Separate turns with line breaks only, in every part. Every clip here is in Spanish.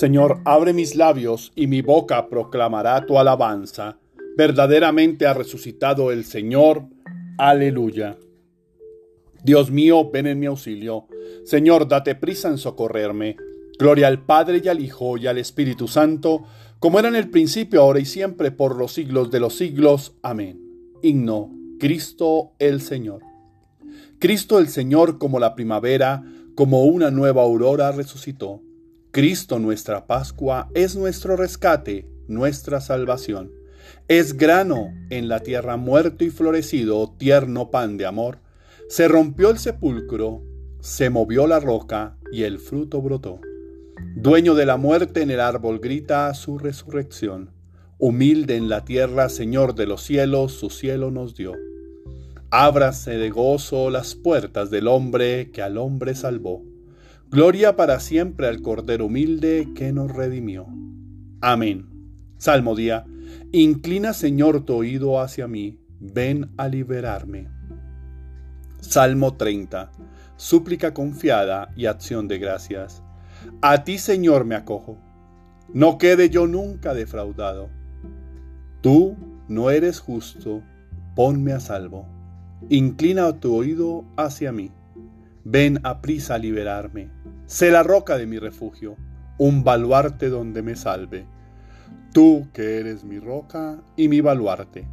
Señor, abre mis labios y mi boca proclamará tu alabanza. Verdaderamente ha resucitado el Señor. Aleluya. Dios mío, ven en mi auxilio. Señor, date prisa en socorrerme. Gloria al Padre y al Hijo y al Espíritu Santo, como era en el principio, ahora y siempre, por los siglos de los siglos. Amén. Himno, Cristo el Señor. Cristo el Señor como la primavera, como una nueva aurora resucitó. Cristo nuestra Pascua es nuestro rescate, nuestra salvación. Es grano en la tierra muerto y florecido, tierno pan de amor. Se rompió el sepulcro, se movió la roca y el fruto brotó. Dueño de la muerte en el árbol grita su resurrección. Humilde en la tierra, Señor de los cielos, su cielo nos dio. Ábrase de gozo las puertas del hombre que al hombre salvó. Gloria para siempre al Cordero humilde que nos redimió. Amén. Salmo día. Inclina, Señor, tu oído hacia mí. Ven a liberarme. Salmo 30. Súplica confiada y acción de gracias. A ti, Señor, me acojo. No quede yo nunca defraudado. Tú no eres justo. Ponme a salvo. Inclina tu oído hacia mí. Ven a prisa a liberarme. Sé la roca de mi refugio, un baluarte donde me salve. Tú que eres mi roca y mi baluarte.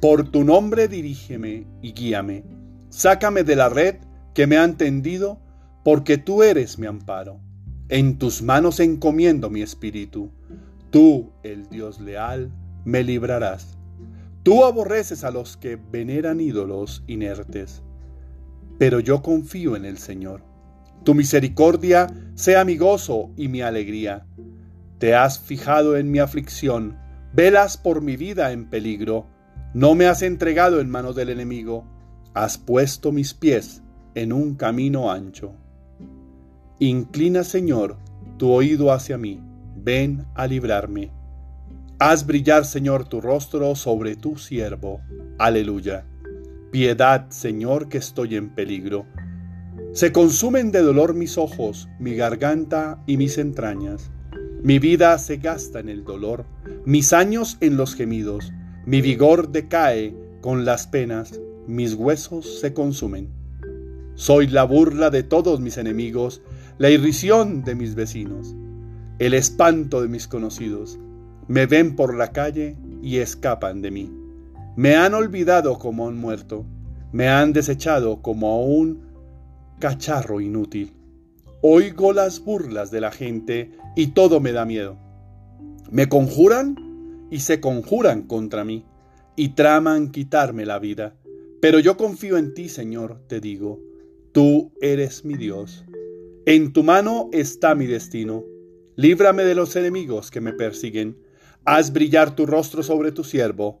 Por tu nombre dirígeme y guíame. Sácame de la red que me han tendido, porque tú eres mi amparo. En tus manos encomiendo mi espíritu. Tú, el Dios leal, me librarás. Tú aborreces a los que veneran ídolos inertes, pero yo confío en el Señor. Tu misericordia sea mi gozo y mi alegría. Te has fijado en mi aflicción, velas por mi vida en peligro. No me has entregado en manos del enemigo, has puesto mis pies en un camino ancho. Inclina, Señor, tu oído hacia mí, ven a librarme. Haz brillar, Señor, tu rostro sobre tu siervo. Aleluya. Piedad, Señor, que estoy en peligro. Se consumen de dolor mis ojos, mi garganta y mis entrañas. Mi vida se gasta en el dolor, mis años en los gemidos. Mi vigor decae con las penas, mis huesos se consumen. Soy la burla de todos mis enemigos, la irrisión de mis vecinos, el espanto de mis conocidos me ven por la calle y escapan de mí. Me han olvidado como a un muerto, me han desechado como a un cacharro inútil. Oigo las burlas de la gente y todo me da miedo. Me conjuran y se conjuran contra mí y traman quitarme la vida. Pero yo confío en ti, Señor, te digo, tú eres mi Dios. En tu mano está mi destino. Líbrame de los enemigos que me persiguen Haz brillar tu rostro sobre tu siervo,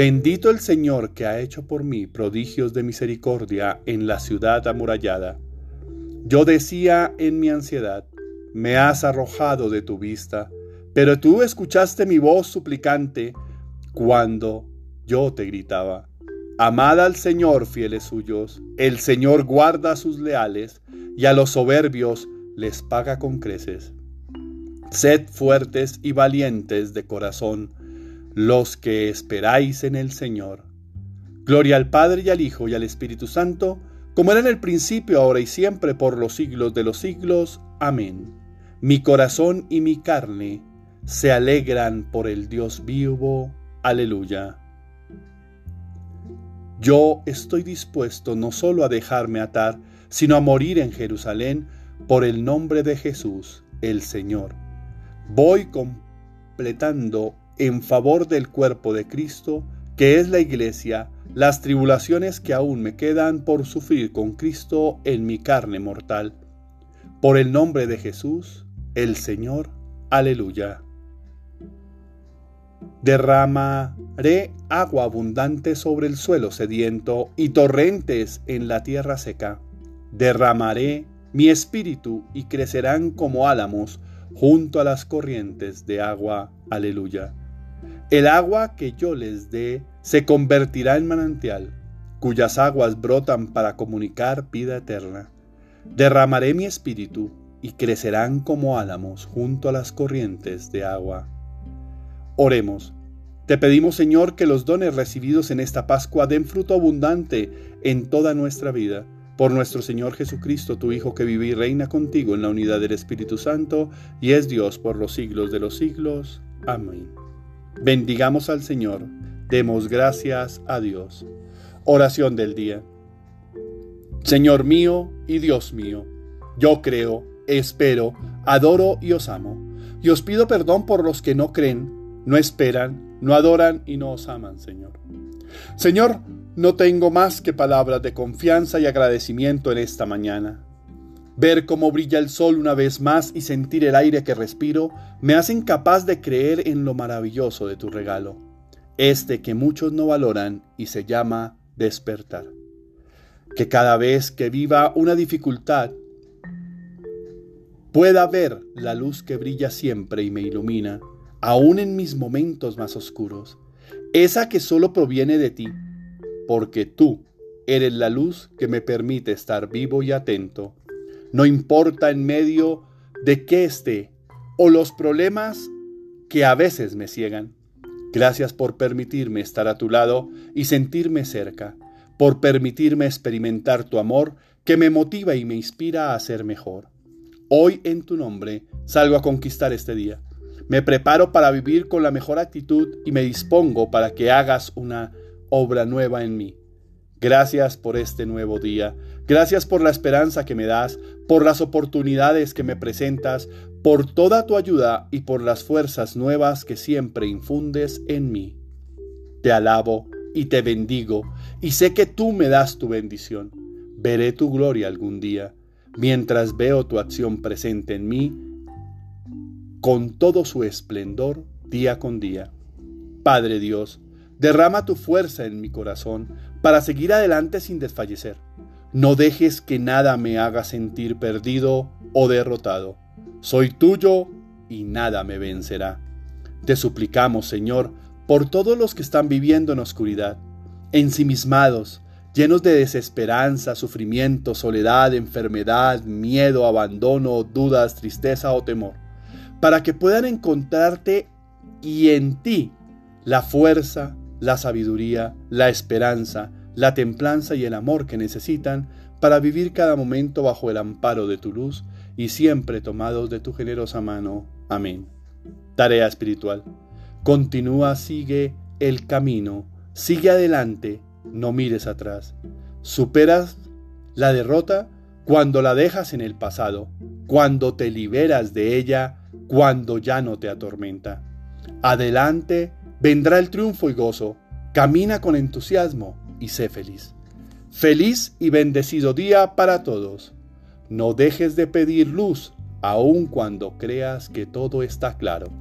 Bendito el Señor que ha hecho por mí prodigios de misericordia en la ciudad amurallada. Yo decía en mi ansiedad, me has arrojado de tu vista, pero tú escuchaste mi voz suplicante cuando yo te gritaba. Amad al Señor, fieles suyos, el Señor guarda a sus leales, y a los soberbios les paga con creces. Sed fuertes y valientes de corazón, los que esperáis en el Señor. Gloria al Padre y al Hijo y al Espíritu Santo, como era en el principio, ahora y siempre, por los siglos de los siglos. Amén. Mi corazón y mi carne se alegran por el Dios vivo. Aleluya. Yo estoy dispuesto no solo a dejarme atar, sino a morir en Jerusalén por el nombre de Jesús, el Señor voy completando en favor del cuerpo de Cristo, que es la iglesia, las tribulaciones que aún me quedan por sufrir con Cristo en mi carne mortal. Por el nombre de Jesús, el Señor. Aleluya. Derramaré agua abundante sobre el suelo sediento y torrentes en la tierra seca. Derramaré mi espíritu y crecerán como álamos junto a las corrientes de agua. Aleluya. El agua que yo les dé se convertirá en manantial, cuyas aguas brotan para comunicar vida eterna. Derramaré mi espíritu y crecerán como álamos junto a las corrientes de agua. Oremos. Te pedimos, Señor, que los dones recibidos en esta Pascua den fruto abundante en toda nuestra vida. Por nuestro Señor Jesucristo, tu Hijo, que vive y reina contigo en la unidad del Espíritu Santo, y es Dios por los siglos de los siglos. Amén. Bendigamos al Señor. Demos gracias a Dios. Oración del día. Señor mío y Dios mío, yo creo, espero, adoro y os amo. Y os pido perdón por los que no creen, no esperan, no adoran y no os aman, Señor. Señor, no tengo más que palabras de confianza y agradecimiento en esta mañana. Ver cómo brilla el sol una vez más y sentir el aire que respiro me hacen capaz de creer en lo maravilloso de tu regalo, este que muchos no valoran y se llama despertar. Que cada vez que viva una dificultad, pueda ver la luz que brilla siempre y me ilumina, aún en mis momentos más oscuros, esa que solo proviene de ti, porque tú eres la luz que me permite estar vivo y atento. No importa en medio de qué esté o los problemas que a veces me ciegan. Gracias por permitirme estar a tu lado y sentirme cerca, por permitirme experimentar tu amor que me motiva y me inspira a ser mejor. Hoy en tu nombre salgo a conquistar este día. Me preparo para vivir con la mejor actitud y me dispongo para que hagas una obra nueva en mí. Gracias por este nuevo día. Gracias por la esperanza que me das, por las oportunidades que me presentas, por toda tu ayuda y por las fuerzas nuevas que siempre infundes en mí. Te alabo y te bendigo, y sé que tú me das tu bendición. Veré tu gloria algún día mientras veo tu acción presente en mí con todo su esplendor día con día. Padre Dios, derrama tu fuerza en mi corazón para seguir adelante sin desfallecer. No dejes que nada me haga sentir perdido o derrotado. Soy tuyo y nada me vencerá. Te suplicamos, Señor, por todos los que están viviendo en oscuridad, ensimismados, llenos de desesperanza, sufrimiento, soledad, enfermedad, miedo, abandono, dudas, tristeza o temor, para que puedan encontrarte y en ti la fuerza, la sabiduría, la esperanza, la templanza y el amor que necesitan para vivir cada momento bajo el amparo de tu luz y siempre tomados de tu generosa mano. Amén. Tarea espiritual. Continúa, sigue el camino, sigue adelante no mires atrás. Superas la derrota cuando la dejas en el pasado, cuando te liberas de ella, cuando ya no te atormenta. Adelante vendrá el triunfo y gozo. Camina con entusiasmo y sé feliz. Feliz y bendecido día para todos. No dejes de pedir luz, aun cuando creas que todo está claro.